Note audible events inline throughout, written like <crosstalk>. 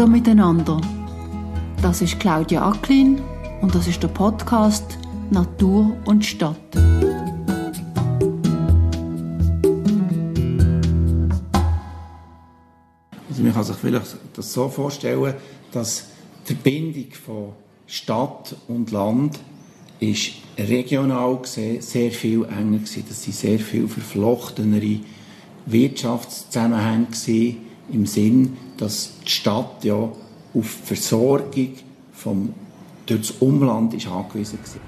Hallo miteinander. Das ist Claudia Acklin und das ist der Podcast Natur und Stadt. Also man kann sich vielleicht das so vorstellen, dass die Verbindung von Stadt und Land ist regional gesehen sehr viel enger gewesen. Das sind sehr viel verflochtenere Wirtschaftszusammenhänge gewesen, im Sinn, dass die Stadt ja auf die Versorgung vom, durch das Umland ist angewiesen war.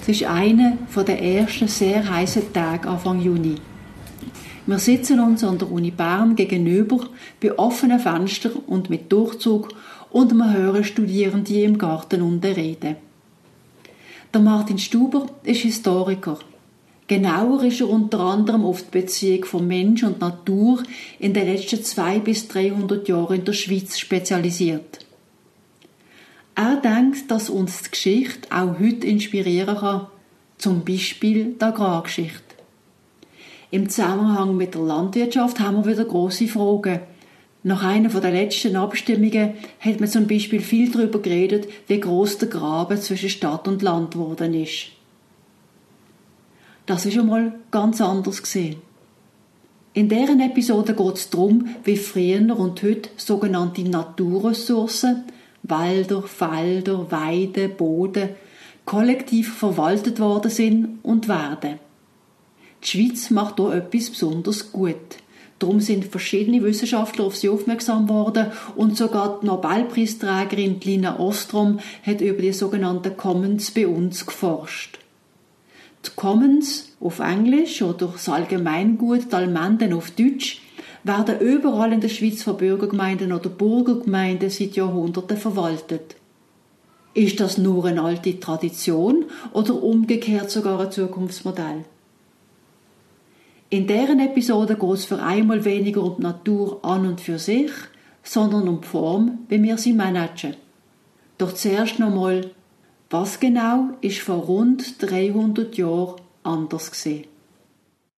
Es ist einer der ersten sehr heißen Tage Anfang Juni. Wir sitzen uns an der Uni Bern gegenüber bei offenen Fenstern und mit Durchzug und wir hören Studierende im Garten unten reden. Der Martin Stuber ist Historiker. Genauer ist er unter anderem auf die Beziehung von Mensch und Natur in den letzten zwei bis 300 Jahren in der Schweiz spezialisiert. Er denkt, dass uns die Geschichte auch heute inspirieren kann, zum Beispiel die Agrargeschichte. Im Zusammenhang mit der Landwirtschaft haben wir wieder große Fragen. Nach einer der letzten Abstimmungen hat man zum Beispiel viel darüber geredet, wie groß der Graben zwischen Stadt und Land geworden ist. Das ist einmal ganz anders gesehen. In deren Episode geht es darum, wie früher und heute sogenannte Naturressourcen, Wälder, Felder, Weide, Boden, kollektiv verwaltet worden sind und werden. Die Schweiz macht hier etwas besonders gut. Darum sind verschiedene Wissenschaftler auf sie aufmerksam worden und sogar die Nobelpreisträgerin Lina Ostrom hat über die sogenannten Commons bei uns geforscht. Commons auf Englisch oder das Allgemeingut, die Almenden auf Deutsch, werden überall in der Schweiz von Bürgergemeinden oder Burgergemeinden seit Jahrhunderten verwaltet. Ist das nur eine alte Tradition oder umgekehrt sogar ein Zukunftsmodell? In deren Episode geht es für einmal weniger um die Natur an und für sich, sondern um die Form, wie wir sie managen. Doch zuerst nochmal, was genau ist vor rund 300 Jahren anders gewesen?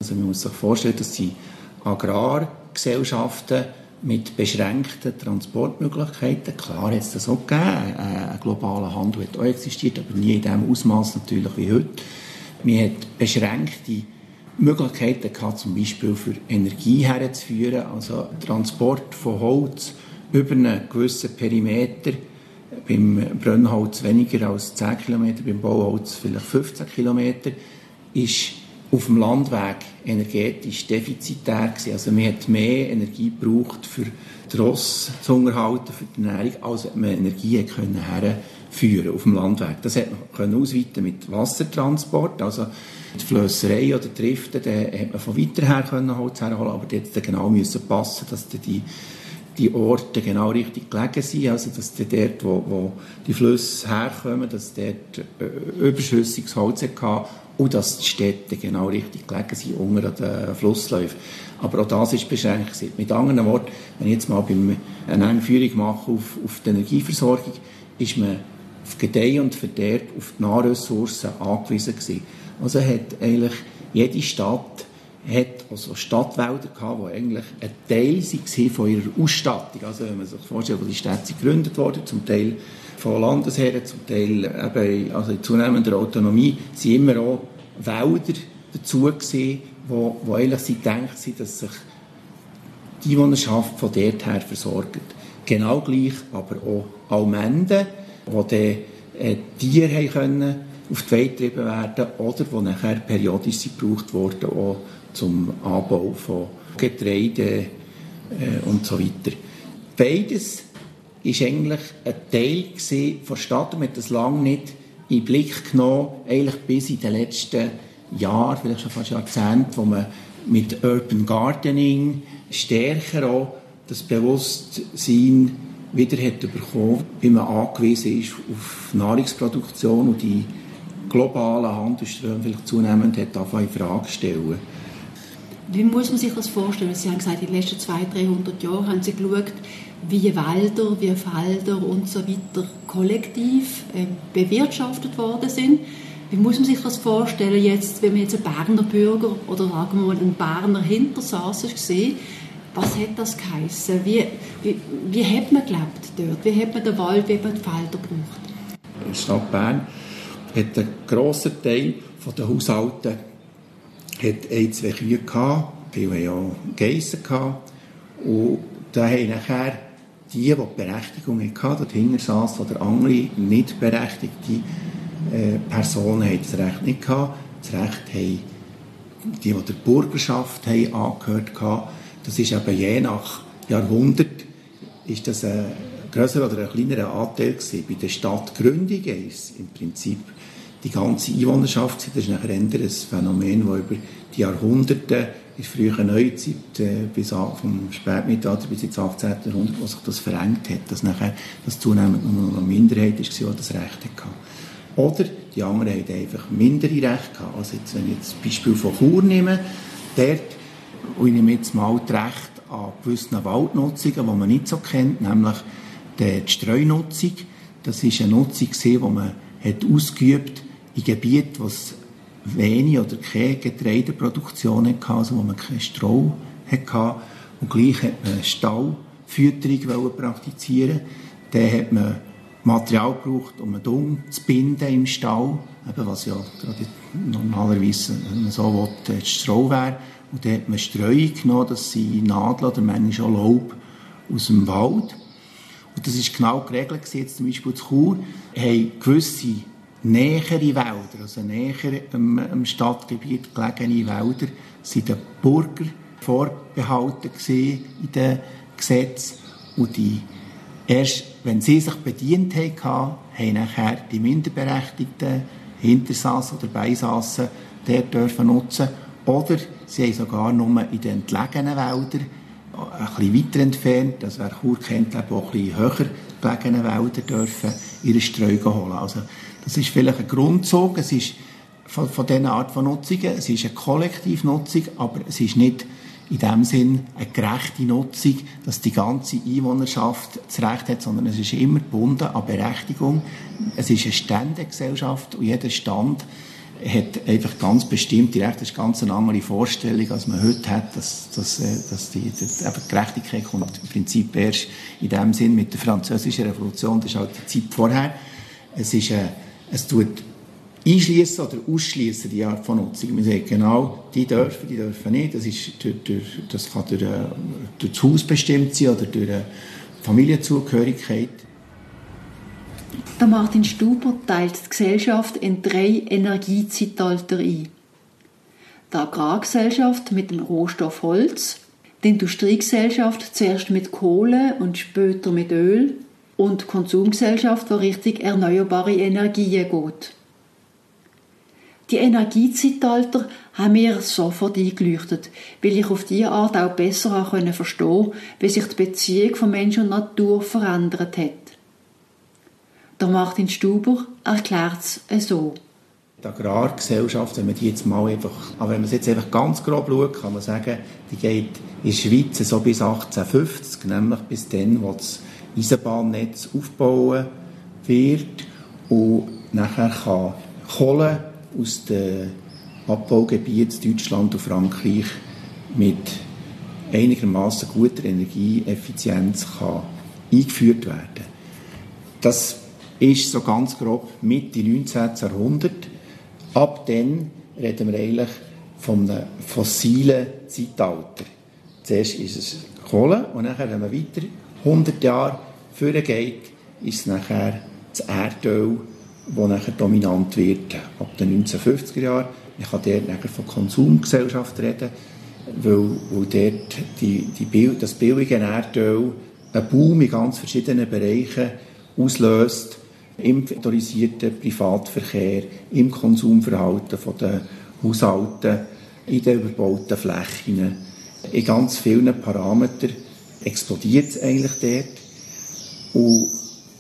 Also man muss sich vorstellen, dass die Agrargesellschaften mit beschränkten Transportmöglichkeiten, klar hat es das auch gegeben, äh, ein globaler Handel hat auch existiert, aber nie in dem Ausmaß natürlich wie heute. Man hat beschränkte Möglichkeiten gehabt, zum Beispiel für Energie herzuführen, also Transport von Holz über einen gewissen Perimeter, beim Brennholz weniger als 10 km, beim Bauholz vielleicht 15 km, ist auf dem Landweg energetisch defizitär gewesen. Also man hat mehr Energie gebraucht für die Ross zu unterhalten, für die Ernährung, als man Energie können herführen auf dem Landweg. Das hat man können ausweiten mit Wassertransport, also die Flösserei oder Driften, da hat man von weiter her können Holz herholen, aber dort genau müssen passen, dass die, die Orte genau richtig gelegen sind, also dass dort, wo, wo die Flüsse herkommen, dass dort äh, überschüssiges Holz hatte und dass die Städte genau richtig gelegen sind unter den Flussläufen. Aber auch das ist beschränkt. Mit anderen Worten, wenn ich jetzt mal beim, eine Einführung mache auf, auf die Energieversorgung, ist man auf Gedeihen und Verderb, auf die Nahressourcen angewiesen gewesen. Also hat eigentlich jede Stadt hat also Stadtwälder gehabt, die eigentlich ein Teil waren von ihrer Ausstattung. Also wenn man sich vorstellt, wo die Städte gegründet wurden, zum Teil von Landesherren, zum Teil eben, also in zunehmender Autonomie, sind immer auch Wälder dazu gewesen, wo, wo eigentlich sie denkt sind, dass sich die Einwohnerschaft von dort her versorgt. Genau gleich aber auch Almenden, wo dann äh, Tiere haben können, auf die Welt getrieben werden oder die nachher periodisch gebraucht wurden, auch zum Anbau von Getreide äh, und so weiter. Beides ist eigentlich ein Teil der Stadt und man hat das lange nicht in den Blick genommen, eigentlich bis in den letzten Jahren, vielleicht schon fast Jahrzehnten, wo man mit Urban Gardening stärker auch das Bewusstsein wieder hat bekommen, wie man angewiesen ist auf Nahrungsproduktion und die globalen Handelsströme vielleicht zunehmend hat in Frage stellen. Wie muss man sich das vorstellen? Sie haben gesagt, in den letzten 200, 300 Jahren haben Sie geschaut, wie Wälder, wie Felder und so weiter kollektiv äh, bewirtschaftet worden sind. Wie muss man sich das vorstellen, jetzt, wenn man jetzt einen Berner Bürger oder sagen wir mal einen Berner Hintersaß sieht, Was hat das geheissen? Wie, wie, wie hat man gelebt dort? Wie hat man den Wald, wie hat man die Felder gebraucht? Der Stadt Bern hat ein grosser Teil der Haushalte hat ein, zwei Kühe gehabt, viele ja Geissen gehabt. Und da haben nachher die, die Berechtigung hatten, dort hinten saß, oder andere nicht berechtigte äh, Personen haben das Recht nicht gehabt. Das Recht haben die, die der Bürgerschaft haben angehört haben. Das ist eben je nach Jahrhundert ist das ein größerer oder ein kleinerer Anteil gewesen. Bei der Stadtgründung ist im Prinzip die ganze Einwohnerschaft. Das ist nachher ein Phänomen, das über die Jahrhunderte in der frühen Neuzeit äh, bis vom Spätmittelalter bis ins 18. Jahrhundert, wo sich das verengt hat, dass nachher das zunehmend nur noch eine Minderheit ist, die das Recht hatte. Oder die anderen hatten einfach mindere Rechte. Also jetzt, wenn ich jetzt das Beispiel von Chur nehme, dort, und ich nehme jetzt mal das Recht an gewissen Waldnutzungen, die man nicht so kennt, nämlich die Streunutzung. Das ist eine Nutzung, die man hat ausgeübt in Gebieten, wo es wenig oder keine Getreideproduktion hatte, also wo man kein Stroh hatte. Und gleich hat man Stallfütterung praktizieren Dann hat man Material gebraucht, um einen Dung zu binden im Stall, eben was ja normalerweise, wenn man so will, das Stroh wäre. Und dann hat man Streuung genommen, das sind Nadeln oder manchmal auch Laub aus dem Wald. Und das ist genau geregelt, jetzt zum Beispiel zu Chur, haben gewisse nähere Wälder, also näher am, am Stadtgebiet gelegene Wälder, sind den Bürger vorbehalten in den Gesetzen. Und die, erst wenn sie sich bedient haben, haben nachher die Minderberechtigten, Hintersassen oder Beisassen, dort dürfen nutzen. Oder sie haben sogar nur in den entlegenen Wäldern, ein bisschen weiter entfernt, das wäre Chur kennt, auch ein bisschen höher gelegene Wälder dürfen ihre Streu holen. Also das ist vielleicht ein Grundzug, es ist von, von dieser Art von Nutzungen, es ist eine Kollektivnutzung, aber es ist nicht in dem Sinn eine gerechte Nutzung, dass die ganze Einwohnerschaft das Recht hat, sondern es ist immer gebunden an Berechtigung. Es ist eine Ständegesellschaft und jeder Stand hat einfach ganz bestimmte Rechte. Das ist ganz eine andere Vorstellung, als man heute hat, dass, dass, äh, dass die, die, die Gerechtigkeit kommt im Prinzip erst in dem Sinn mit der französischen Revolution, das ist halt die Zeit vorher. Es ist eine es tut einschließen oder ausschließen die Art von Nutzung. Man sagt genau, die dürfen, die dürfen nicht. Das, ist durch, durch, das kann durch, äh, durch das Haus bestimmt sein oder durch eine Familienzugehörigkeit. Der Martin Stuber teilt die Gesellschaft in drei Energiezeitalter ein. Die Agrargesellschaft mit dem Rohstoff Holz, die Industriegesellschaft zuerst mit Kohle und später mit Öl und Konsumgesellschaft, wo richtig erneuerbare Energien geht. Die Energiezeitalter haben mir sofort eingeleuchtet, weil ich auf diese Art auch besser verstehen konnte, wie sich die Beziehung von Mensch und Natur verändert hat. Der Martin Stuber erklärt es so. Die Agrargesellschaft, wenn man die jetzt mal einfach, aber wenn man jetzt einfach ganz grob schaut, kann man sagen, die geht in der Schweiz so bis 1850, nämlich bis dann, wo das Eisenbahnnetz aufbauen wird und nachher kann Kohle aus den Abbaugebieten Deutschland und Frankreich mit einigermaßen guter Energieeffizienz kann eingeführt werden. Das ist so ganz grob Mitte 19. Jahrhundert. Ab dann reden wir eigentlich von einem fossilen Zeitalter. Zuerst ist es Kohle und nachher, wenn man weiter 100 Jahre vorgeht, ist es nachher das Erdöl, das nachher dominant wird ab den 1950er Jahren. Ich kann dort nachher von Konsumgesellschaft reden, weil, weil dort die, die, das billige Erdöl einen Boom in ganz verschiedenen Bereichen auslöst, im motorisierten Privatverkehr, im Konsumverhalten der Haushalte, in den überbauten Flächen, in ganz vielen Parametern explodiert es eigentlich dort. Und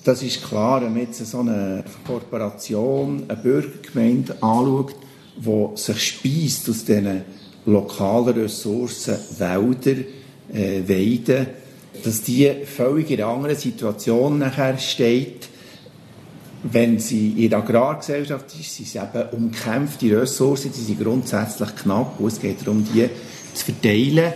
das ist klar, wenn man jetzt so eine Korporation, eine Bürgergemeinde anschaut, die sich speist aus diesen lokalen Ressourcen, Wälder, äh, Weiden, dass die völlig in einer anderen Situation nachher steht, wenn sie in der Agrargesellschaft ist, sind es eben umkämpfte Ressourcen, die sind grundsätzlich knapp. Und es geht darum, die zu verteilen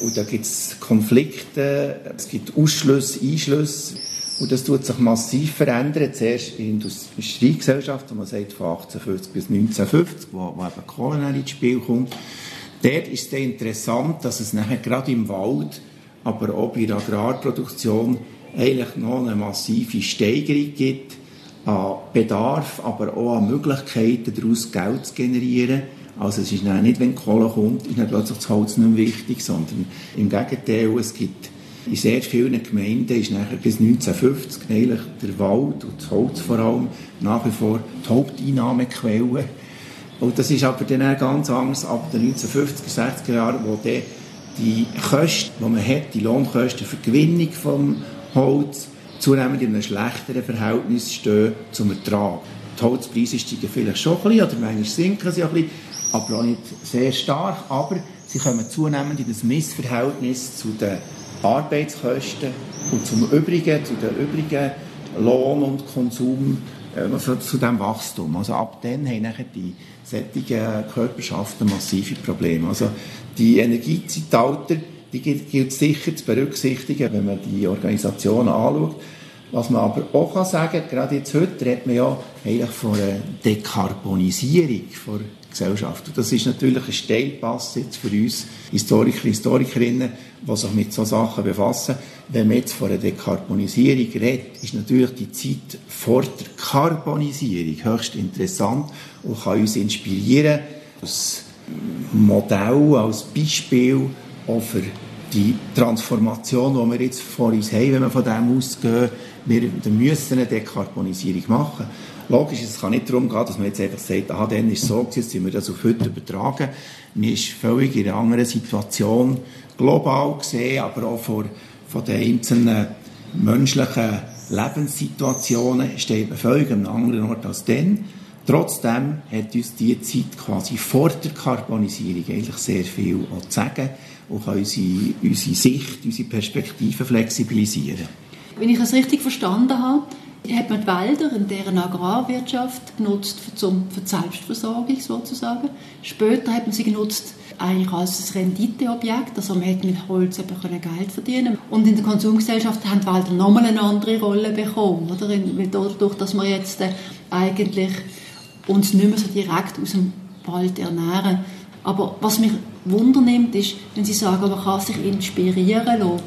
Und da gibt es Konflikte, es gibt Ausschlüsse, Einschlüsse. Und das tut sich massiv verändern. Zuerst in der Industriegesellschaft, wo man sagt, von 1850 bis 1950, wo, wo eben Kohle ins Spiel kommt. Dort ist es interessant, dass es nachher gerade im Wald, aber auch bei der Agrarproduktion eigentlich noch eine massive Steigerung gibt an Bedarf, aber auch an Möglichkeiten, daraus Geld zu generieren. Also es ist nicht, wenn Kohle kommt, ist nicht plötzlich das Holz nicht mehr wichtig, sondern im Gegenteil, es gibt in sehr vielen Gemeinden ist nachher bis 1950 eigentlich der Wald und das Holz vor allem nach wie vor die Haupteinnahmequelle. Und das ist aber dann auch ganz anders ab den 1950er, 60er Jahren, wo dann die Kosten, die man hat, die Lohnkosten für die Gewinnung vom Holz, zunehmend in einem schlechteren Verhältnis stehen zum Ertrag. Die Holzpreise steigen vielleicht schon ein bisschen, oder manchmal sinken sie ein bisschen, aber auch nicht sehr stark, aber sie kommen zunehmend in das Missverhältnis zu den Arbeitskosten und zum übrigen, zu den übrigen Lohn- und Konsum, also zu dem Wachstum. Also ab dann haben nachher die solchen Körperschaften massive Probleme. Also die Energiezeitalter, die gilt sicher zu berücksichtigen, wenn man die Organisationen anschaut. Was man aber auch sagen kann, gerade jetzt heute redet man ja eigentlich von einer Dekarbonisierung der Gesellschaft. Und das ist natürlich ein Steilpass jetzt für uns Historiker, Historikerinnen, die sich mit solchen Sachen befassen. Wenn man jetzt von einer Dekarbonisierung redet, ist natürlich die Zeit vor der Karbonisierung höchst interessant und kann uns inspirieren als Modell, als Beispiel auch für die Transformation, die wir jetzt vor uns haben, wenn wir von dem ausgehen, wir müssen eine Dekarbonisierung machen. Logisch, es kann nicht darum gehen, dass man jetzt einfach sagt, ah, dann ist es so, jetzt sind wir das auf heute übertragen. Man ist völlig in einer anderen Situation, global gesehen, aber auch vor, von den einzelnen menschlichen Lebenssituationen steht man völlig an einem anderen Ort als dann. Trotzdem hat uns diese Zeit quasi vor der Karbonisierung eigentlich sehr viel zu sagen und kann unsere, unsere Sicht, unsere Perspektive flexibilisieren. Wenn ich es richtig verstanden habe, hat man die Wälder in deren Agrarwirtschaft genutzt zum, für die Selbstversorgung sozusagen. Später hat man sie genutzt eigentlich als Renditeobjekt, also man hat mit Holz Geld verdienen Und in der Konsumgesellschaft haben die Wälder nochmal eine andere Rolle bekommen, oder? Dadurch, dass wir jetzt äh, eigentlich uns nicht mehr so direkt aus dem Wald ernähren. Aber was mich wundernimmt, ist, wenn Sie sagen, man kann sich inspirieren lassen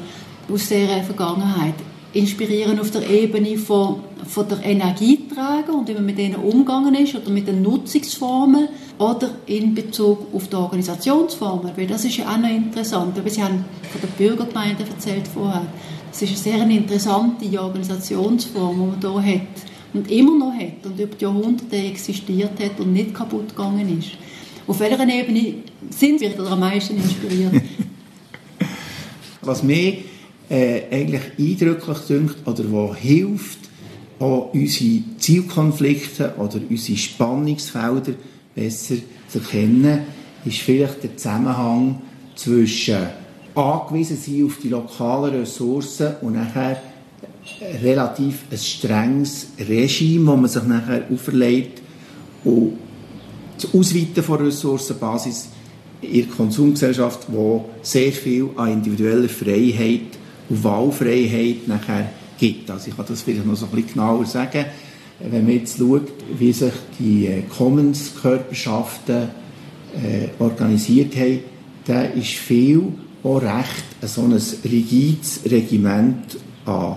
aus dieser Vergangenheit inspirieren auf der Ebene von, von der Energieträger und wie man mit denen umgegangen ist oder mit den Nutzungsformen oder in Bezug auf die Organisationsformen, weil das ist ja auch noch interessant, Sie haben von der Bürgergemeinde erzählt vorher, das ist eine sehr interessante Organisationsform, die man hier hat und immer noch hat und über die Jahrhunderte existiert hat und nicht kaputt gegangen ist. Auf welcher Ebene sind Sie am meisten inspiriert? <laughs> Was mich äh, eigentlich eindrücklich dünkt oder wo hilft, auch unsere Zielkonflikte oder unsere Spannungsfelder besser zu erkennen, ist vielleicht der Zusammenhang zwischen angewiesen sein auf die lokalen Ressourcen und nachher relativ ein strenges Regime, das man sich nachher auferlegt und das Ausweiten von Ressourcenbasis in der Konsumgesellschaft, wo sehr viel an individueller Freiheit Wahlfreiheit nachher gibt. Also ich kann das vielleicht noch so ein bisschen genauer sagen. Wenn man jetzt schaut, wie sich die äh, Commons-Körperschaften äh, organisiert haben, da ist viel auch recht so ein rigides Regiment an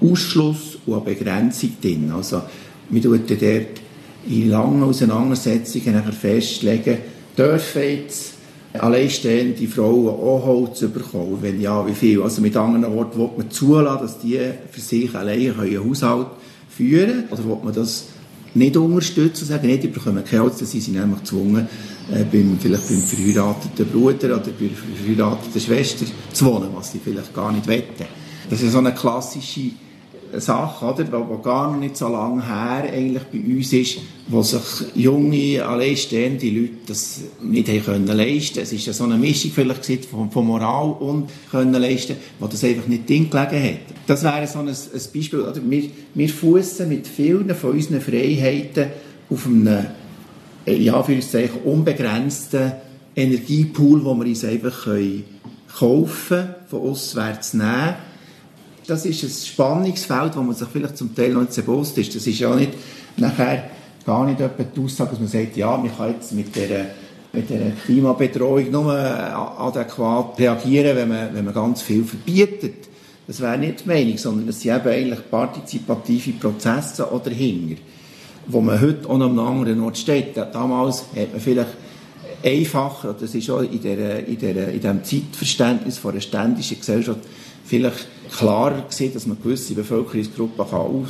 Ausschluss und an Begrenzung drin. Also man tut dort in langen Auseinandersetzungen festlegen, dürfen jetzt alleinstehende Frauen auch Holz bekommen? Wenn ja, wie viel? Also mit anderen Worten, will man zulassen, dass die für sich alleine einen Haushalt führen können? Oder will man das nicht unterstützen und sagen, nicht, die bekommen kein Holz, dann sind sie nämlich gezwungen, äh, beim, vielleicht beim verheirateten Bruder oder bei der verheirateten Schwester zu wohnen, was sie vielleicht gar nicht wetten. Das ist so eine klassische Sache, oder, die gar noch nicht so lange her eigentlich bei uns ist, wo sich junge, alleinstehende Leute das nicht können leisten Es ist ja so eine Mischung vielleicht von, von Moral und können leisten, wo das einfach nicht drin gelegen hat. Das wäre so ein, ein Beispiel. Oder? Wir, wir fußen mit vielen von unseren Freiheiten auf einem, ja, für uns unbegrenzten Energiepool, wo wir uns einfach können, kaufen, von auswärts nehmen. Das ist ein Spannungsfeld, wo man sich vielleicht zum Teil noch nicht so bewusst ist. Das ist ja nicht nachher gar nicht etwa die Aussage, dass man sagt, ja, man kann jetzt mit der mit der Klimabedrohung nur adäquat reagieren, wenn man, wenn man ganz viel verbietet. Das wäre nicht die Meinung, sondern es sind eben eigentlich partizipative Prozesse oder Hinger, wo man heute auch an einem anderen Ort steht. Damals hat man vielleicht einfacher, das ist auch in, der, in, der, in diesem Zeitverständnis von einer ständischen Gesellschaft vielleicht klarer gesehen, dass man gewisse Bevölkerungsgruppen kann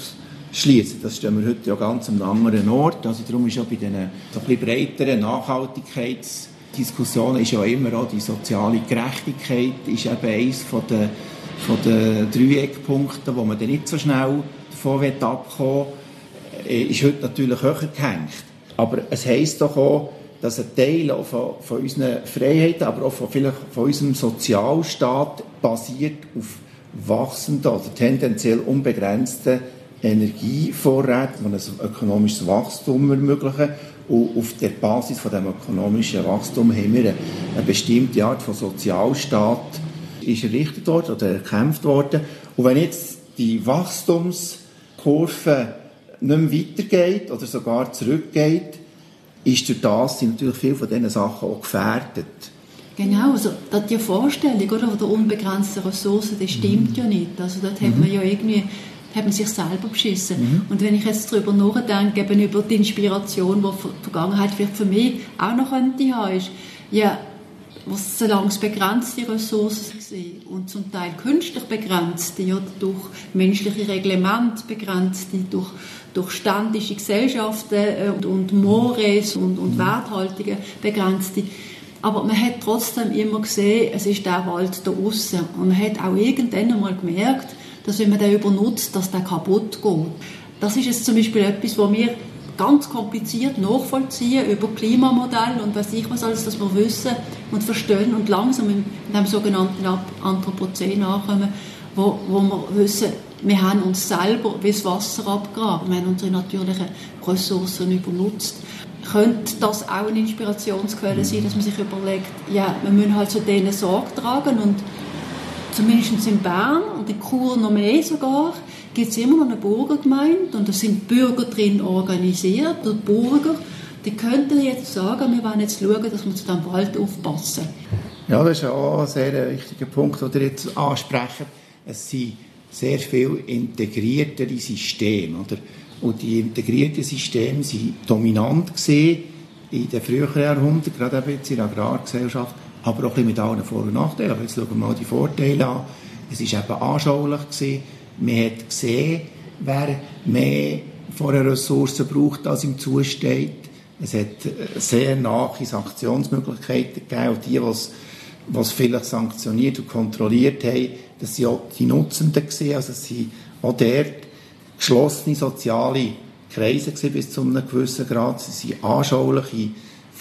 ausschließen kann. Das stellen wir heute ja ganz an einem anderen Ort. Also darum ist ja bei diesen so ein breiteren Nachhaltigkeitsdiskussionen ist ja immer auch die soziale Gerechtigkeit ist eben eines von der von den Dreieckpunkten, wo man dann nicht so schnell davon abkommen will, äh, ist heute natürlich höher gehängt. Aber es heisst doch auch, dass ein Teil auch von, von unseren Freiheiten, aber auch von, vielleicht von unserem Sozialstaat basiert auf wachsenden oder tendenziell unbegrenzten Energievorräten, die ein ökonomisches Wachstum ermöglichen. Und auf der Basis von dem ökonomischen Wachstum haben wir eine bestimmte Art von Sozialstaat, ist errichtet worden oder erkämpft worden. Und wenn jetzt die Wachstumskurve nicht mehr weitergeht oder sogar zurückgeht, ist durch das sind natürlich viele von diesen Sachen auch gefährdet. Genau, also die Vorstellung oder, der unbegrenzten Ressourcen, die stimmt mhm. ja nicht. Also dort mhm. hat man ja irgendwie hat man sich selber beschissen. Mhm. Und wenn ich jetzt darüber nachdenke, eben über die Inspiration, die die Vergangenheit vielleicht für mich auch noch könnte haben, ist, ja, was solange es begrenzte Ressourcen sind und zum Teil künstlich begrenzte, ja, durch menschliche Reglemente begrenzte, durch, durch ständische Gesellschaften äh, und, und Mores und, und Werthaltungen begrenzte. Aber man hat trotzdem immer gesehen, es ist der Wald da außen. Und man hat auch irgendwann einmal gemerkt, dass wenn man den übernutzt, dass der kaputt geht. Das ist jetzt zum Beispiel etwas, wo wir ganz kompliziert nachvollziehen über Klimamodelle und was ich was alles, dass wir wissen und verstehen und langsam in dem sogenannten Anthropozän ankommen, wo, wo wir wissen, wir haben uns selber wie das Wasser abgraben, wir haben unsere natürlichen Ressourcen übernutzt. Könnte das auch eine Inspirationsquelle sein, dass man sich überlegt, ja, wir müssen halt zu denen Sorge tragen und zumindest in Bern und in Chur noch mehr sogar, gibt es immer noch eine Bürgergemeinde und da sind Bürger drin organisiert und Bürger, die könnten jetzt sagen, wir wollen jetzt schauen, dass wir zu diesem Wald aufpassen. Ja, das ist auch ein sehr wichtiger Punkt, den ihr jetzt ansprechen. Es sind sehr viel integriertere Systeme. Oder? Und die integrierten Systeme waren dominant in den früheren Jahrhunderten, gerade eben jetzt in der Agrargesellschaft, aber auch ein bisschen mit allen Vor- und Nachteilen. Aber jetzt schauen wir mal die Vorteile an. Es war eben anschaulich gewesen, man hat gesehen, wer mehr von einer Ressource braucht, als ihm zusteht. Es hat sehr nahe Sanktionsmöglichkeiten gegeben. Und die, die es vielleicht sanktioniert und kontrolliert haben, das waren auch die Nutzenden. Gewesen. Also es waren auch dort geschlossene soziale Kreise bis zu einem gewissen Grad. Sie sind anschauliche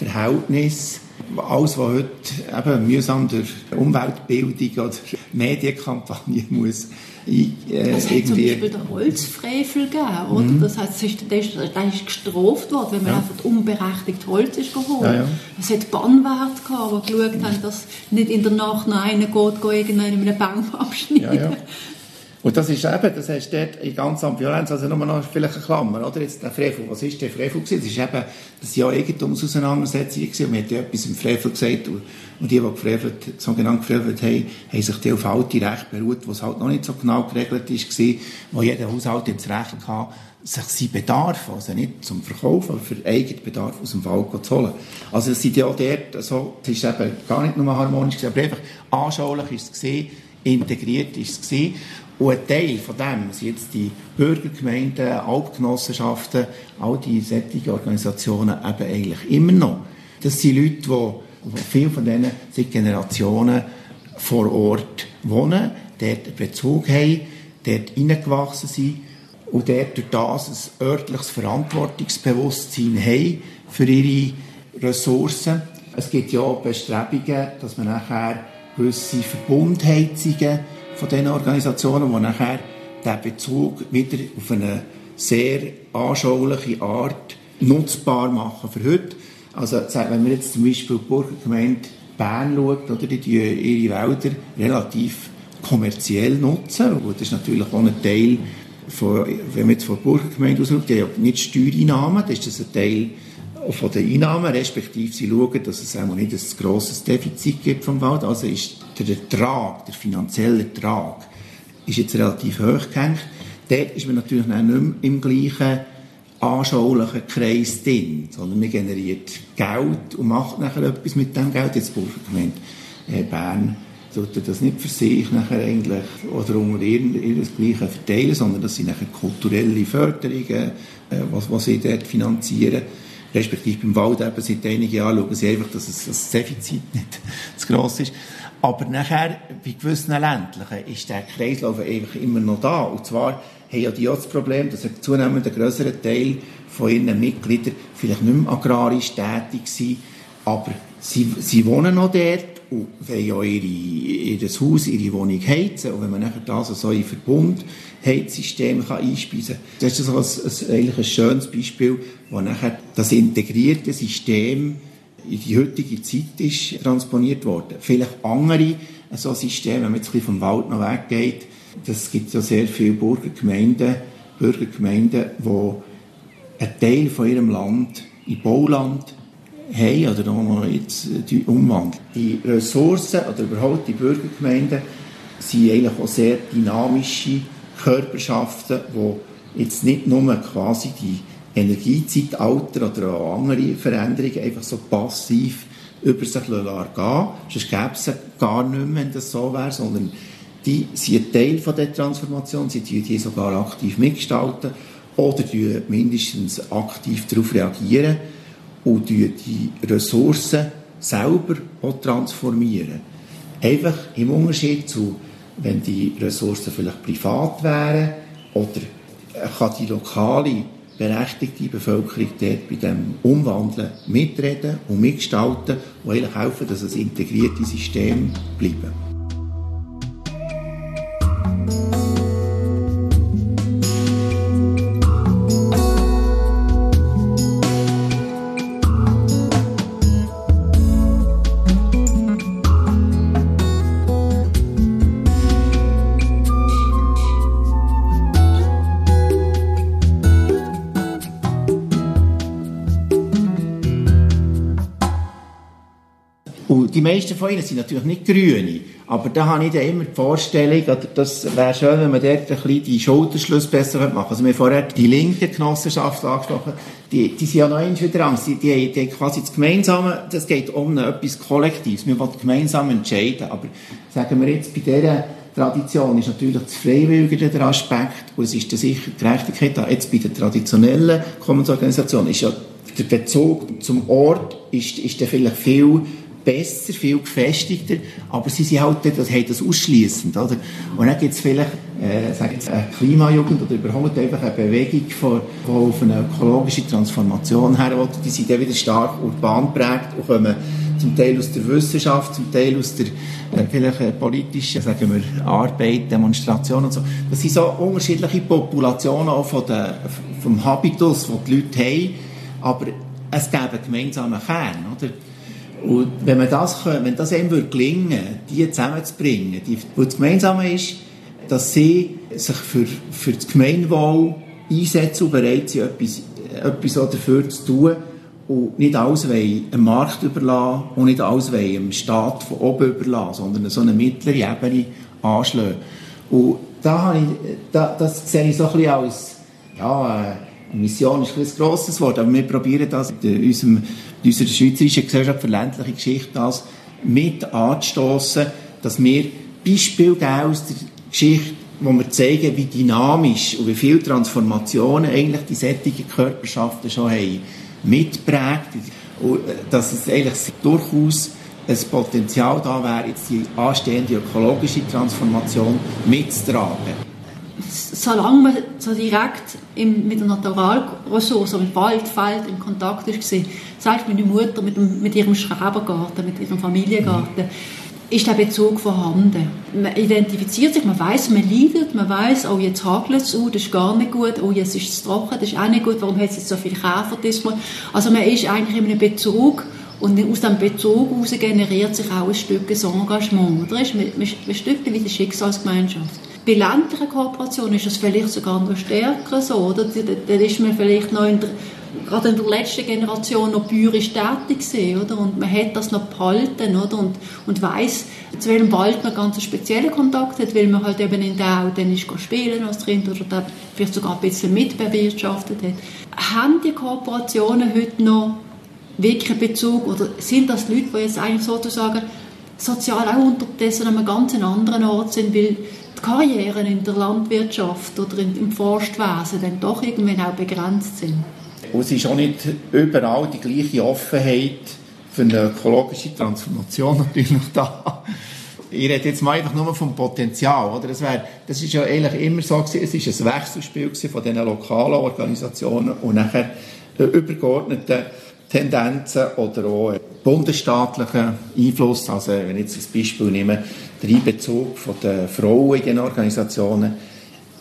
Verhältnisse alles, was heute eben mühsam durch Umweltbildung oder Medienkampagne <laughs> muss äh, es hat zum Beispiel den Holzfrevel gegeben, oder? Mhm. Das heißt, der, ist, der ist gestraft worden, wenn man ja. einfach unberechtigt Holz ist geholt. Ja, ja. Es hat Bannwert gehabt, die geschaut haben, dass nicht in der Nacht noch einer geht, geht irgendeinen einen Baum abschneiden. Und das ist eben, das heißt dort in ganz Ambivalenz, also nur noch vielleicht eine Klammer, oder? Jetzt der Frevel, was ist der Frevel gewesen? Das ist eben, das ja Eigentumsauseinandersetzungen gewesen, und man hat ja etwas im Frevel gesagt, und, die, die gefrevelt, sogenannt gefrevelt haben, haben sich die auf alte Rechte beruht, was halt noch nicht so genau geregelt ist, gewesen, wo jeder Haushalt jetzt Recht hatte, sich sein Bedarf, also nicht zum Verkauf, aber für eigenen Bedarf aus dem Wald zu holen. Also es sind ja auch dort, so, es ist eben gar nicht nur harmonisch gewesen, aber einfach anschaulich ist es gesehen, integriert ist. Und ein Teil von dem sind jetzt die Bürgergemeinden, Alpgenossenschaften, all diese sättige Organisationen eben eigentlich immer noch. Das sind Leute, die, die viele von denen seit Generationen vor Ort wohnen, dort einen Bezug haben, dort hineingewachsen sind und dort durch das ein örtliches Verantwortungsbewusstsein haben für ihre Ressourcen. Es gibt ja Bestrebungen, dass man nachher gewisse Verbundheizungen von diesen Organisationen, die nachher den Bezug wieder auf eine sehr anschauliche Art nutzbar machen für heute. Also wenn wir jetzt zum Beispiel die Burgergemeinde Bern schaut, oder, die ihre Wälder relativ kommerziell nutzen. Und das ist natürlich auch ein Teil, von, wenn man jetzt von der Burgergemeinde aus schaut, die haben nicht Steuereinnahmen, das ist das ein Teil von den Einnahmen, respektive sie schauen, dass es auch nicht ein grosses Defizit gibt vom Wald. Also ist der Ertrag, der finanzielle Ertrag, ist jetzt relativ hoch gehängt. Dort ist man natürlich nicht mehr im gleichen anschaulichen Kreis drin, sondern man generiert Geld und macht nachher etwas mit dem Geld. Jetzt Burgergemeinde äh, Bern sollte das nicht für sich nachher eigentlich oder unter ihresgleichen verteilen, sondern das sind nachher kulturelle Förderungen, äh, was, was sie dort finanzieren. Respektive beim Wald eben seit einigen Jahren schauen sie einfach, dass das Defizit nicht <laughs> zu gross ist. Aber nachher, bei gewissen ländlichen, ist der Kreislauf einfach immer noch da. Und zwar haben ja die auch das Problem, dass ein zunehmend grösserer Teil von ihren Mitgliedern vielleicht nicht mehr agrarisch tätig sind, aber sie, sie wohnen noch dort und wollen ja ihre, ihr Haus, ihre Wohnung heizen. Und wenn man nachher das so in Verbund Heizsystem kann einspeisen kann, das ist das ein, eigentlich ein schönes Beispiel, wo nachher das integrierte System in die heutige Zeit ist transponiert worden. Vielleicht andere so Systeme, wenn man jetzt ein bisschen vom Wald noch weggeht, das gibt ja sehr viele Bürgergemeinden, Bürgergemeinden, die einen Teil von ihrem Land in Bauland haben oder noch jetzt umwandeln. Die Ressourcen oder überhaupt die Bürgergemeinden sind eigentlich auch sehr dynamische Körperschaften, die jetzt nicht nur quasi die Energiezeitalter oder auch andere Veränderungen einfach so passiv über sich gehen lassen. Sonst gäbe es gar nicht mehr, wenn das so wäre, sondern die sind Teil von der Transformation, sie die sogar aktiv mitgestalten oder mindestens aktiv darauf reagieren und die Ressourcen selber auch transformieren. Einfach im Unterschied zu, wenn die Ressourcen vielleicht privat wären oder kann die lokale berechtigte Bevölkerung dort bei dem Umwandeln mitreden und mitgestalten und helfen, dass es integrierte System bleiben. Von ihnen sind natürlich nicht Grüne, aber da habe ich dann immer die Vorstellung, oder das wäre schön, wenn man dort ein bisschen die Schulterschlüsse besser machen könnte. Also wir haben vorher die linke Genossenschaft angesprochen, die, die sind ja noch eins wieder Angst, die, die, die quasi das Gemeinsame, das geht um etwas Kollektives, wir wollen gemeinsam entscheiden, aber sagen wir jetzt bei dieser Tradition ist natürlich das Freiwillige der Aspekt und es ist sicher Gerechtigkeit da. Jetzt bei der traditionellen Kommensorganisation ist ja der Bezug zum Ort ist, ist dann vielleicht viel besser, viel gefestigter, aber sie sind halt, das haben das ausschließend, oder? Und dann gibt es vielleicht, äh, sagen jetzt, eine Klimajugend oder überhaupt einfach eine Bewegung, von, die auf eine ökologische Transformation her will, die sind dann wieder stark urban prägt und kommen zum Teil aus der Wissenschaft, zum Teil aus der äh, vielleicht äh, politischen, sagen wir, Arbeit, Demonstration und so. Das sind so unterschiedliche Populationen auch von der, vom Habitus, den die Leute haben, aber es gibt einen gemeinsamen Kern, oder? Und wenn man das, wenn das einem würde gelingen die zusammenzubringen, die, wo das Gemeinsame ist, dass sie sich für, für das Gemeinwohl einsetzen und bereit sind, etwas, etwas dafür zu tun und nicht alles einem Markt überlassen und nicht alles dem Staat von oben überlassen, sondern so eine mittlere Ebene anschlagen. Und da habe ich, da, das sehe ich so ein bisschen als ja, Mission ist ein, grosses Wort, aber wir probieren das in unserem in unserer Schweizerischen Gesellschaft für ländliche Geschichte das mit anzustoßen, dass wir Beispiele geben aus der Geschichte, wo wir zeigen, wie dynamisch und wie viele Transformationen eigentlich die sättigen Körperschaften schon haben mitprägt. Und äh, dass es eigentlich durchaus ein Potenzial da wäre, jetzt die anstehende ökologische Transformation mitzutragen solange man so direkt im, mit der Naturalressource, mit Wald, Feld in Kontakt ist, gewesen, selbst meine Mutter mit, dem, mit ihrem Schrebergarten, mit ihrem Familiengarten, ist der Bezug vorhanden. Man identifiziert sich, man weiß, man leidet, man weiß, oh jetzt hagelt es, oh das ist gar nicht gut, oh jetzt ist es trocken, das ist auch nicht gut, warum hat es jetzt so viel Käfer diesmal? Also man ist eigentlich in einem Bezug Und aus diesem Bezug heraus generiert sich auch ein Stück Engagement. Oder? Ist ein, ein Stück wie die Schicksalsgemeinschaft. Bei ländlichen Kooperationen ist das vielleicht sogar noch stärker so. Oder? Da ist man vielleicht noch in der, gerade in der letzten Generation noch bäuerisch tätig oder? Und man hat das noch behalten, oder? Und, und weiss, zu welchem Wald man ganz einen speziellen Kontakt hat, weil man halt eben in der auch dann ist spielen als Kind oder da vielleicht sogar ein bisschen mitbewirtschaftet hat. Haben die Kooperationen heute noch wirklich einen Bezug oder sind das Leute, die jetzt eigentlich sozusagen sozial auch unterdessen an einem ganz anderen Ort sind, weil die Karrieren in der Landwirtschaft oder im Forstwesen dann doch irgendwann auch begrenzt sind. Und es ist auch nicht überall die gleiche Offenheit für eine ökologische Transformation <laughs> natürlich da. Ich rede jetzt mal einfach nur vom Potenzial. Oder? Das, wär, das ist ja eigentlich immer so gewesen, es ist ein Wechselspiel von diesen lokalen Organisationen und nachher übergeordneten Tendenzen oder auch bundesstaatlichen Einfluss. Also, wenn ich jetzt das Beispiel nehme, der Einbezug der Frauen in diesen Organisationen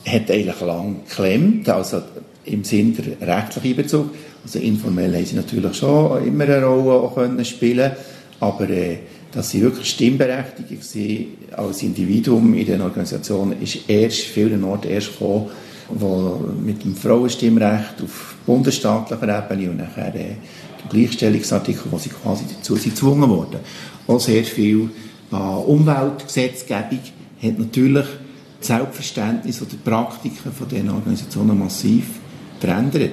hat eigentlich lang geklemmt, also im Sinne der rechtlichen Einbezug. Also informell haben sie natürlich schon immer eine Rolle auch können spielen aber äh, dass sie wirklich stimmberechtigt waren als Individuum in den Organisationen, ist erst vielen Orten erst gekommen, wo mit dem Frauenstimmrecht auf bundesstaatlicher Ebene und nachher äh, Gleichstellungsartikel, wo sie quasi dazu sind gezwungen wurden. Auch sehr viel an Umweltgesetzgebung hat natürlich das Selbstverständnis oder die Praktiken von diesen Organisationen massiv verändert.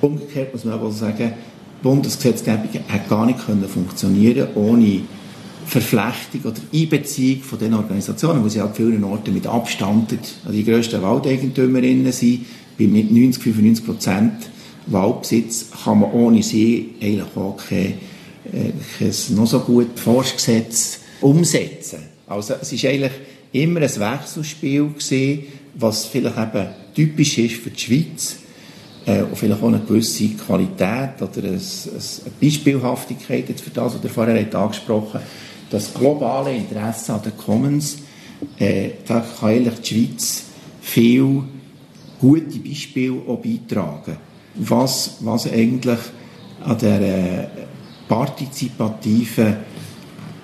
Umgekehrt muss man aber sagen, die Bundesgesetzgebung hat gar nicht können funktionieren ohne Verflechtung oder Einbeziehung von den Organisationen, wo sie an vielen Orten mit Abstand die grössten Waldeigentümerinnen sind, mit 90, 95 Prozent Waldbesitz kann man ohne sie eigentlich auch kein, äh, kein noch so gut Forstgesetz umsetzen. Also es ist eigentlich immer ein Wechselspiel gewesen, was vielleicht eben typisch ist für die Schweiz äh, und vielleicht auch eine gewisse Qualität oder eine, Beispielhaftigkeit jetzt für das, was der vorher hat angesprochen das globale Interesse an den Commons, äh, da kann eigentlich die Schweiz viel gute Beispiele auch beitragen was, was eigentlich an der äh, partizipativen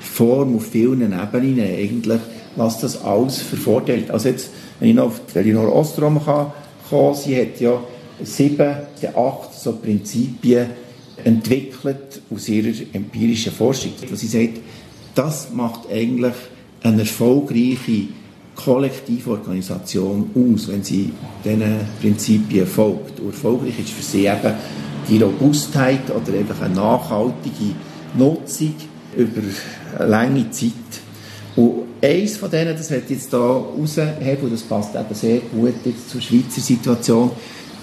Form auf vielen Ebenen eigentlich, was das alles für. Also jetzt, wenn ich noch auf Elinor Ostrom kommen, sie hat ja sieben acht so Prinzipien entwickelt aus ihrer empirischen Forschung. Was sie sagt, das macht eigentlich eine erfolgreiche Kollektivorganisation aus, wenn sie diesen Prinzipien folgt. Und erfolgreich ist für sie eben die Robustheit oder einfach eine nachhaltige Nutzung über eine lange Zeit. Und eins von denen, das wird jetzt hier rausheben, und das passt eben sehr gut jetzt zur Schweizer Situation,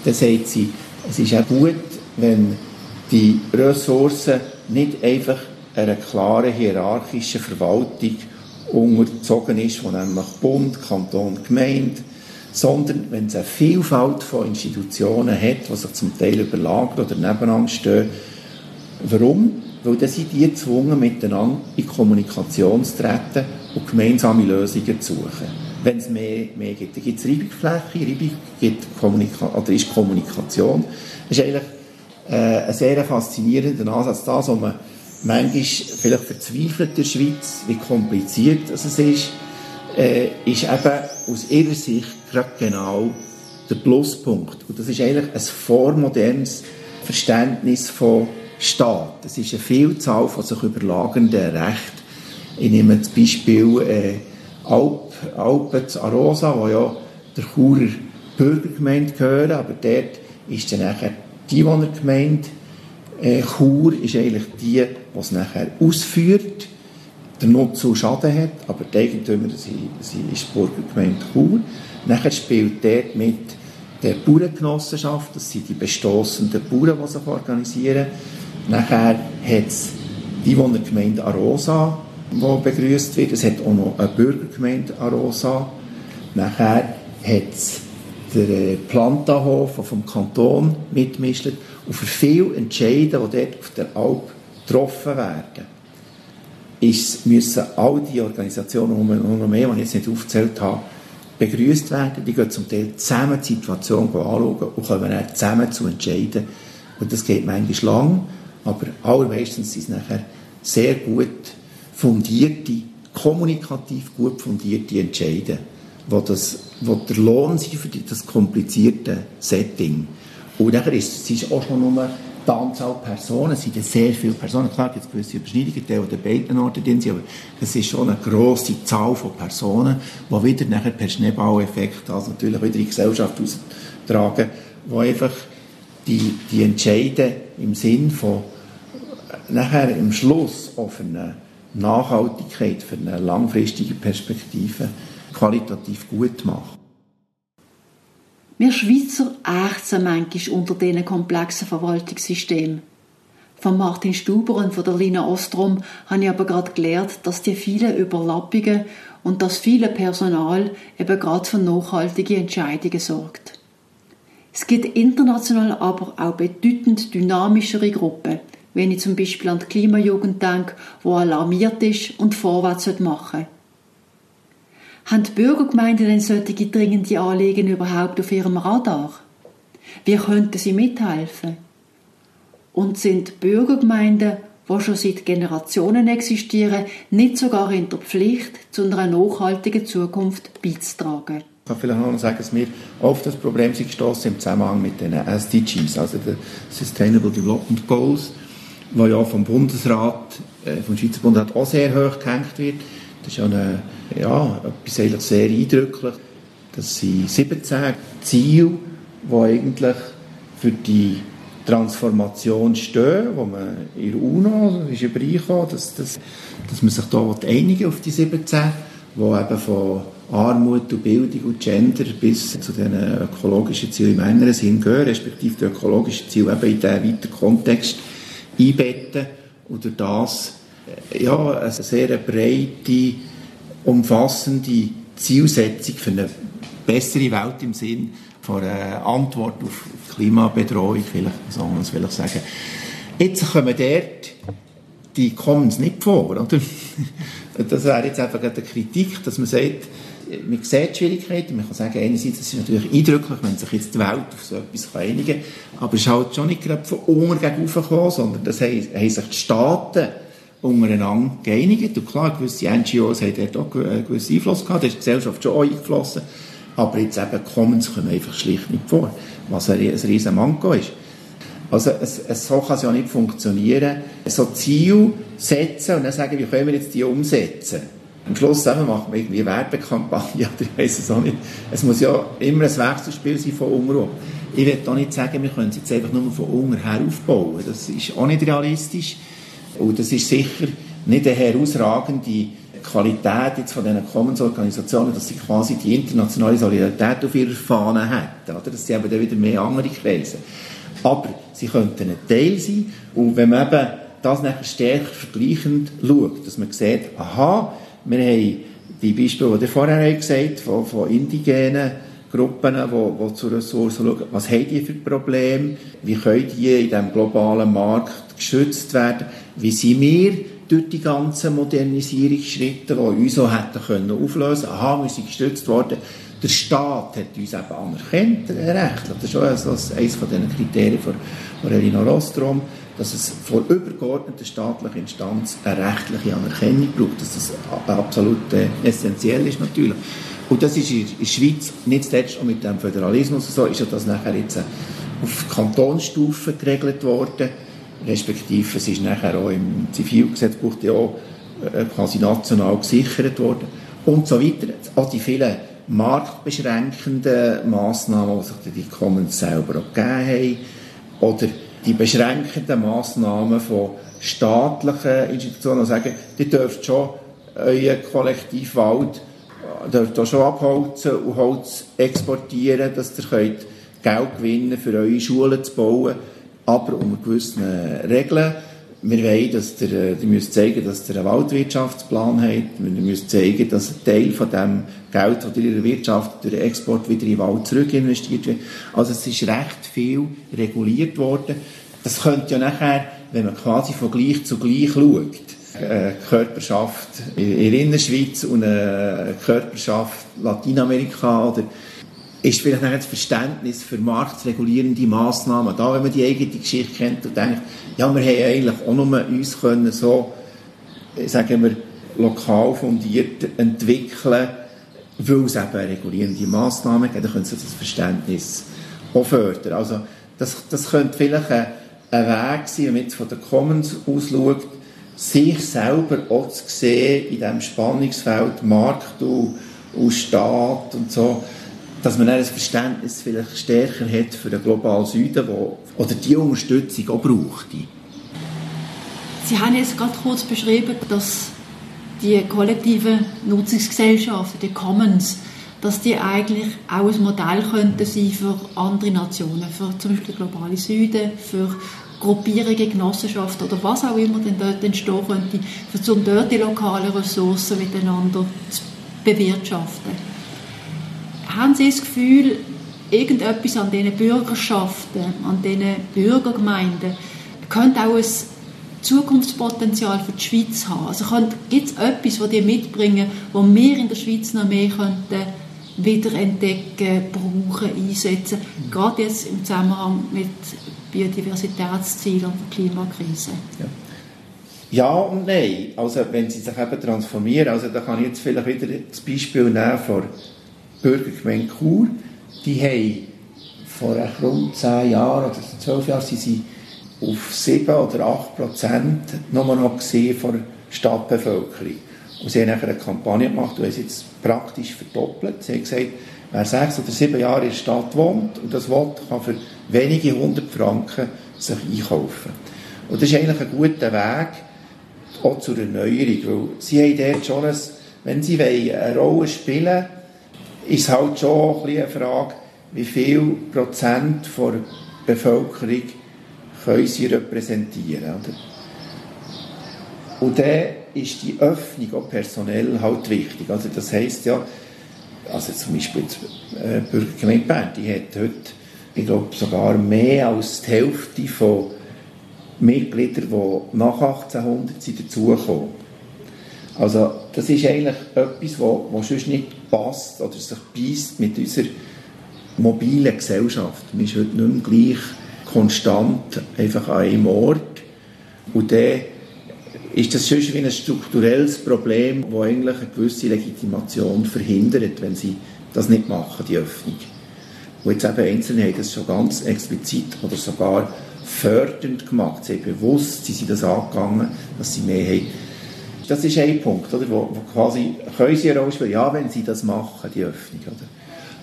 da sagt sie, es ist auch gut, wenn die Ressourcen nicht einfach einer klaren hierarchischen Verwaltung unterzogen ist, wo nämlich Bund, Kanton, Gemeinde, sondern wenn es eine Vielfalt von Institutionen hat, die sich zum Teil überlagern oder nebeneinander stehen. Warum? Weil dann sind die gezwungen, miteinander in Kommunikation zu treten und gemeinsame Lösungen zu suchen. Wenn es mehr, mehr gibt, dann gibt es Reibungsfläche, Reibung gibt Kommunika oder ist Kommunikation. Das ist eigentlich äh, ein sehr faszinierender Ansatz, das, wo man manchmal vielleicht verzweifelt der Schweiz, wie kompliziert es ist, äh, ist eben aus ihrer Sicht gerade genau der Pluspunkt. Und das ist eigentlich ein vormodernes Verständnis von Staat. Es ist eine Vielzahl von sich überlagernden Rechten. Ich nehme das Beispiel äh, Alp, Alpen zu Arosa, wo ja der Churer Bürgergemeinde gehören, aber dort ist dann nachher die Einwohnergemeinde äh, Chur ist eigentlich die, die es nachher ausführt, der Nutzer Schaden hat, aber die Eigentümer sie, sie ist die Burgergemeinde Chur. Nachher spielt dort mit der Bauerngenossenschaft, das sind die bestossenden Bauern, die sich organisieren. Nachher hat es die Gemeinde Arosa, die begrüßt wird. Es hat auch noch eine Bürgergemeinde Arosa. Nachher hat es der Plantahof, der vom Kanton mitmischt. Und für viele Entscheide, die dort auf der Alp getroffen werden, ist, müssen all die Organisationen, noch mehr, die ich jetzt nicht aufgezählt habe, begrüßt werden. Die gehen zum Teil zusammen die Situation anschauen und kommen dann zusammen zu entscheiden. Und das geht manchmal lang, Aber allermeistens sind es nachher sehr gut fundierte, kommunikativ gut fundierte Entscheide, wo, das, wo der Lohn sind für das komplizierte Setting. Und nachher ist es auch schon nur die Anzahl Personen, es sind sehr viele Personen. Klar gibt es gewisse Überschneidungen, die an beiden Orten drin sind, aber es ist schon eine grosse Zahl von Personen, die wieder nachher per Schneeballeffekt also natürlich wieder in die Gesellschaft austragen, wo einfach die, die Entscheide im Sinn von nachher im Schluss für eine Nachhaltigkeit, für eine langfristige Perspektive qualitativ gut machen. Wir Schweizer ächzen manchmal unter diesen komplexen Verwaltungssystemen. Von Martin Stuber und von der Lina Ostrom habe ich aber gerade gelernt, dass die vielen Überlappungen und das viele Personal eben gerade für nachhaltige Entscheidungen sorgt. Es gibt international aber auch bedeutend dynamischere Gruppen, wenn ich zum Beispiel an die Klimajugend denke, wo alarmiert ist und vorwärts machen Haben die Bürgergemeinden denn solche dringende Anliegen überhaupt auf ihrem Radar? Wie könnten sie mithelfen? Und sind Bürgergemeinden, die schon seit Generationen existieren, nicht sogar in der Pflicht, zu einer nachhaltigen Zukunft beizutragen? Ich kann vielleicht noch sagen, dass wir auf das Problem sind gestoßen im Zusammenhang mit den SDGs, also den Sustainable Development Goals wo ja vom Bundesrat, äh, vom Schweizer Bundesrat auch sehr hoch gehängt wird. Das ist ja, eine, ja etwas eigentlich sehr eindrücklich. Das sind 17 Ziele, die eigentlich für die Transformation stehen, wo man in der UNO ist übereingekommen, dass, dass, dass man sich da einigen auf die 17, die eben von Armut und Bildung und Gender bis zu den ökologischen Zielen im engeren Sinn gehören, respektive die ökologischen Ziele eben in diesen weiteren Kontext einbetten und durch das äh, ja, eine sehr breite, umfassende Zielsetzung für eine bessere Welt im Sinn von einer Antwort auf Klimabedrohung, vielleicht soll man es sagen. Jetzt kommen dort die Commons nicht vor, oder? <laughs> Das wäre jetzt einfach eine Kritik, dass man sagt, man sieht Schwierigkeiten. Man kann sagen, einerseits ist es natürlich eindrücklich, wenn sich jetzt die Welt auf so etwas einigen kann, aber es ist halt schon nicht gerade von unten gegen sondern das haben, haben sich die Staaten untereinander geeinigt. Und klar, gewisse NGOs haben dort auch einen gewissen Einfluss gehabt, da ist die Gesellschaft schon eingeflossen. Aber jetzt eben Commons kommen einfach schlicht nicht vor, was ein, ein riesen Manko ist. Also es, es, so kann es ja nicht funktionieren. So Ziel setzen und dann sagen, wie können wir jetzt die umsetzen? am Schluss selber macht man irgendwie Werbekampagne <laughs> oder ich weiss es auch nicht. Es muss ja immer ein Wechselspiel sein von unten Ich will auch nicht sagen, wir können es jetzt einfach nur von unten her aufbauen. Das ist auch nicht realistisch. Und das ist sicher nicht eine herausragende Qualität jetzt von diesen Commons-Organisationen, dass sie quasi die internationale Solidarität auf ihrer Fahne hätten. Oder? Das sind eben dann wieder mehr andere Kreise. Aber sie könnten ein Teil sein. Und wenn man eben das nachher stärker vergleichend schaut, dass man sieht, aha, wir haben die Beispiele, die ihr vorher gesagt habt, von, von indigenen Gruppen, die, die zu Ressourcen schauen, was haben die für Probleme, wie können die in diesem globalen Markt geschützt werden, wie sind wir durch die ganzen Modernisierungsschritte, die uns auch hätten können auflösen aha, wir sind gestützt worden, der Staat hat uns eben anerkannt, rechtlich. Das ist auch eines von diesen Kriterien von, von Rostrom dass es von übergeordneter staatlicher Instanz eine rechtliche Anerkennung braucht, dass das absolut äh, essentiell ist natürlich. Und das ist in der Schweiz, nicht zuletzt auch mit dem Föderalismus so, ist ja das nachher jetzt äh, auf Kantonsstufe geregelt worden, respektive es ist nachher auch im Zivilgesetzbuch ja auch äh, quasi national gesichert worden und so weiter. Auch die vielen marktbeschränkenden Massnahmen, die sich die Commons selber auch gegeben haben, oder die beschränkenden Massnahmen von staatlichen Institutionen sagen, die dürft schon euren Kollektivwald äh, dürft schon abholzen und Holz exportieren, dass ihr könnt Geld gewinnen für eure Schulen zu bauen, aber unter gewissen Regeln. Wir wollen, dass ihr, ihr müsst zeigen, dass ihr einen Waldwirtschaftsplan habt. Wir müssen zeigen, dass ein Teil von dem Geld, das ihr in der Wirtschaft durch den Export wieder in den Wald zurück investiert wird. Also es ist recht viel reguliert worden. Das könnte ja nachher, wenn man quasi von gleich zu gleich schaut, eine Körperschaft in der Innerschweiz und eine Körperschaft Lateinamerika oder ist vielleicht das Verständnis für marktregulierende Massnahmen. Da, wenn man die eigene Geschichte kennt und denkt, ja, wir haben eigentlich auch nur uns können so, sagen wir, lokal fundiert entwickeln, weil es eben regulierende Massnahmen gibt, dann können sie das Verständnis auch fördern. Also das, das könnte vielleicht ein, ein Weg sein, wenn man jetzt von der Commons aus schaut, sich selber auch zu sehen in diesem Spannungsfeld Markt und, und Staat und so, dass man ein Verständnis vielleicht stärker hat für den globalen Süden, wo, oder die Unterstützung auch braucht. Sie haben jetzt gerade kurz beschrieben, dass die kollektiven Nutzungsgesellschaften, die Commons, dass die eigentlich auch ein Modell könnten sein für andere Nationen, für zum Beispiel den globalen Süden, für Gruppierungen, Genossenschaften oder was auch immer denn dort entstehen könnte, um dort die lokalen Ressourcen miteinander zu bewirtschaften. Haben Sie das Gefühl, irgendetwas an diesen Bürgerschaften, an diesen Bürgergemeinden, könnte auch ein Zukunftspotenzial für die Schweiz haben? Also gibt es etwas, das die mitbringen, wo wir in der Schweiz noch mehr könnten wiederentdecken, brauchen, einsetzen, gerade jetzt im Zusammenhang mit Biodiversitätszielen und der Klimakrise? Ja. Ja und nein. Also wenn sie sich eben transformieren, also da kann ich jetzt vielleicht wieder das Beispiel nehmen von Bürgergemeinde Chur. Die haben vor rund zehn Jahren oder zwölf Jahren sind sie auf 7 oder 8 Prozent nur noch gesehen von der Stadtbevölkerung. Und sie haben nachher eine Kampagne gemacht und haben sie jetzt praktisch verdoppelt. Sie haben gesagt, wer sechs oder sieben Jahre in der Stadt wohnt und das will, kann für wenige hundert Franken sich einkaufen. Und das ist eigentlich ein guter Weg, auch zur Erneuerung, weil sie haben dort schon ein, wenn sie eine Rolle spielen wollen, ist halt schon ein eine Frage, wie viel Prozent der Bevölkerung können sie repräsentieren. Oder? Und dann ist die Öffnung auch personell halt wichtig. Also das heisst ja, also zum Beispiel die äh, Bürgergemeinde Bern, die hat heute, ich glaube, sogar mehr als die Hälfte von Mitgliedern, die nach 1800 sind, dazugekommen. Also das ist eigentlich etwas, was sonst nicht passt oder sich beißt mit unserer mobilen Gesellschaft. Man ist heute nicht mehr gleich konstant einfach an einem Ort. Und dann ist das sonst wie ein strukturelles Problem, das eigentlich eine gewisse Legitimation verhindert, wenn sie das nicht machen, die Öffnung. Und jetzt eben Einzelne haben das schon ganz explizit oder sogar fördernd gemacht. Sie haben bewusst, sie sind das angegangen, dass sie mehr haben. Das ist ein Punkt, oder, wo, wo quasi, können sie eine Rolle spielen? Ja, wenn sie das machen, die Öffnung. Oder?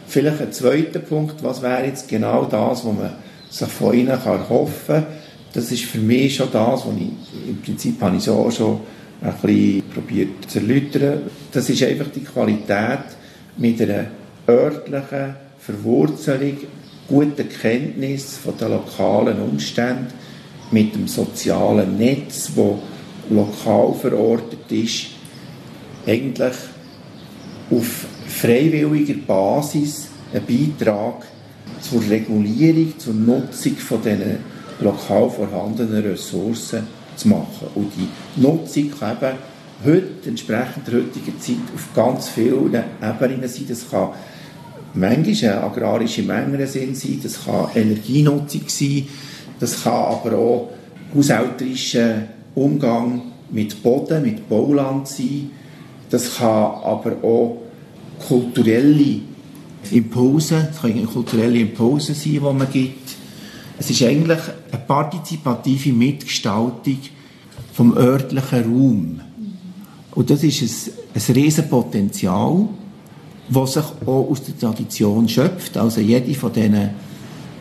Vielleicht ein zweiter Punkt, was wäre jetzt genau das, was man sich von ihnen kann hoffen kann. Das ist für mich schon das, was ich, im Prinzip habe ich so schon ein bisschen probiert zu erläutern. Das ist einfach die Qualität mit einer örtlichen Verwurzelung, guten Kenntnis von den lokalen Umständen, mit dem sozialen Netz, das lokal verortet ist, eigentlich auf freiwilliger Basis einen Beitrag zur Regulierung, zur Nutzung von diesen lokal vorhandenen Ressourcen zu machen. Und die Nutzung kann eben heute, entsprechend der heutigen Zeit, auf ganz vielen Ebenen sein. Das kann manchmal eine agrarische Menge sein, das kann Energienutzung sein, das kann aber auch haushälterischer Umgang mit Boden, mit Bauland sein, das kann aber auch kulturelle Impulse, können kulturelle Impulse sein, die man gibt. Es ist eigentlich eine partizipative Mitgestaltung vom örtlichen Raum. Und das ist ein, ein Riesenpotenzial, das sich auch aus der Tradition schöpft. Also jede von diesen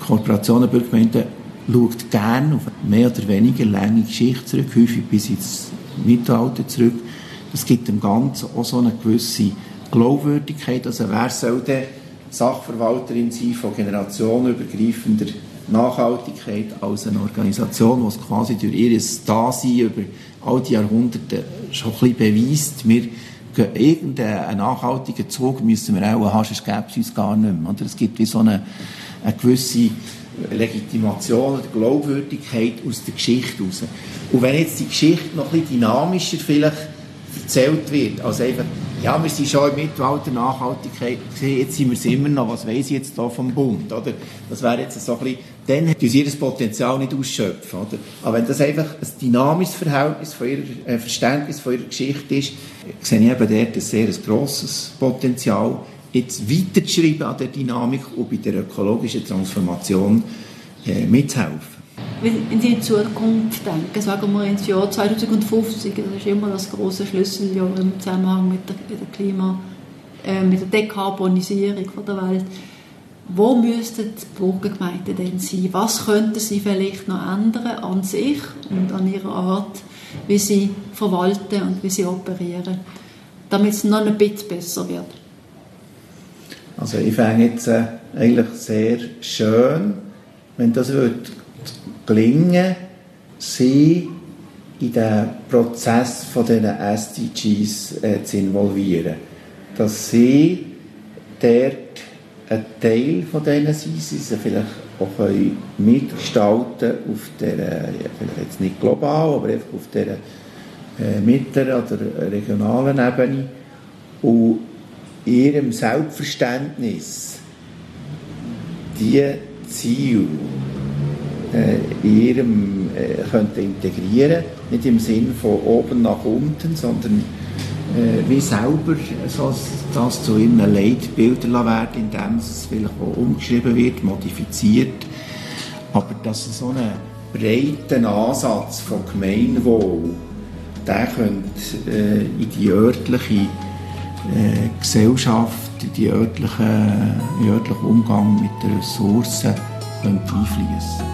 Korporationen, Bürgergemeinden schaut gerne auf mehr oder weniger lange Geschichte zurück, häufig bis ins Mittelalter zurück. Das gibt dem Ganzen auch so eine gewisse Glaubwürdigkeit. Also wer soll denn Sachverwalterin sein von generationenübergreifender Nachhaltigkeit als eine Organisation, die es quasi durch ihr Dasein über all die Jahrhunderte schon ein bisschen beweist. Wir irgendeinen nachhaltigen Zug müssen wir auch haben, sonst gäbe es uns gar nicht mehr. Oder? Es gibt wie so eine, eine gewisse Legitimation oder Glaubwürdigkeit aus der Geschichte heraus. Und wenn jetzt die Geschichte noch bisschen dynamischer vielleicht erzählt wird, als einfach ja, wir sind schon im Mittelalter Nachhaltigkeit jetzt sind wir es immer noch, was weiss ich jetzt da vom Bund, oder? Das wäre jetzt so ein bisschen, dann tun sie ihr Potenzial nicht ausschöpfen, oder? Aber wenn das einfach ein dynamisches Verhältnis von ihrer, äh, Verständnis von ihrer Geschichte ist, sehe ich eben dort ein sehr grosses Potenzial, jetzt weiterzuschreiben an der Dynamik und bei der ökologischen Transformation äh, mitzuhelfen. Wenn Sie in die Zukunft denken, sagen wir ins Jahr 2050, das ist immer das große Schlüsseljahr im Zusammenhang mit der, mit der Klima, äh, mit der Dekarbonisierung der Welt. Wo müssten die Burgergemeinden denn sein? Was könnten sie vielleicht noch ändern an sich und an ihrer Art, wie sie verwalten und wie sie operieren, damit es noch ein bisschen besser wird? Also ich fände jetzt äh, eigentlich sehr schön, wenn das wird gelingen, sie in den Prozess von diesen SDGs äh, zu involvieren. Dass sie dort ein Teil von denen sind, sie sie vielleicht auch können mitgestalten auf der, vielleicht jetzt nicht global, aber einfach auf der äh, mittleren oder regionalen Ebene und ihrem Selbstverständnis die Ziele äh, ihrem äh, könnte integrieren, nicht im Sinn von oben nach unten, sondern äh, wie selber so das zu ihren Leitbildern werden, indem es vielleicht auch umgeschrieben wird, modifiziert, aber dass so einen breiten Ansatz von Gemeinwohl, der könnte äh, in die örtliche äh, Gesellschaft, die örtliche, den örtlichen Umgang mit den Ressourcen einfließen. Folge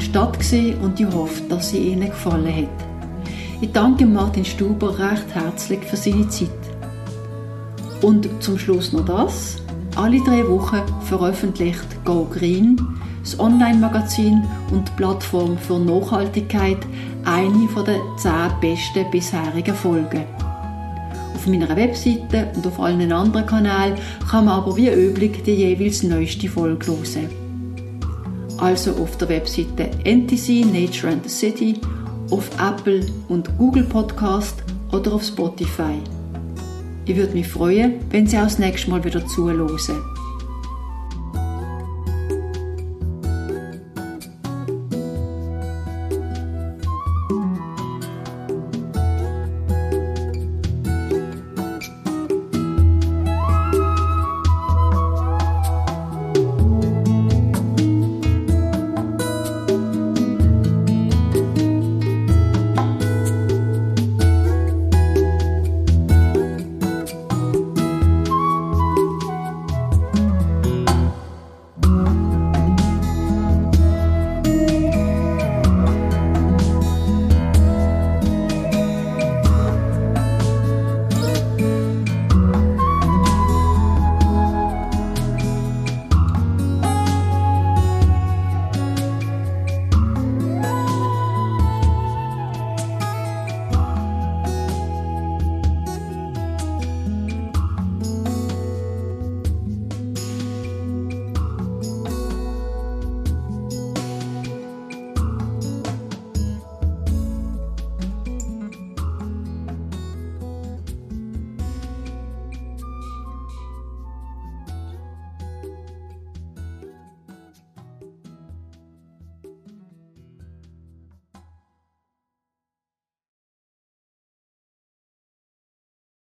Und Stadt und ich hoffe, dass sie Ihnen gefallen hat. Ich danke Martin Stuber recht herzlich für seine Zeit. Und zum Schluss noch das. Alle drei Wochen veröffentlicht Go Green, das Online-Magazin und die Plattform für Nachhaltigkeit, eine der zehn besten bisherigen Folgen. Auf meiner Webseite und auf allen anderen Kanälen kann man aber wie üblich die jeweils neueste Folge hören also auf der Webseite NTC Nature and the City, auf Apple und Google Podcast oder auf Spotify. Ich würde mich freuen, wenn Sie auch das nächste Mal wieder zuhören.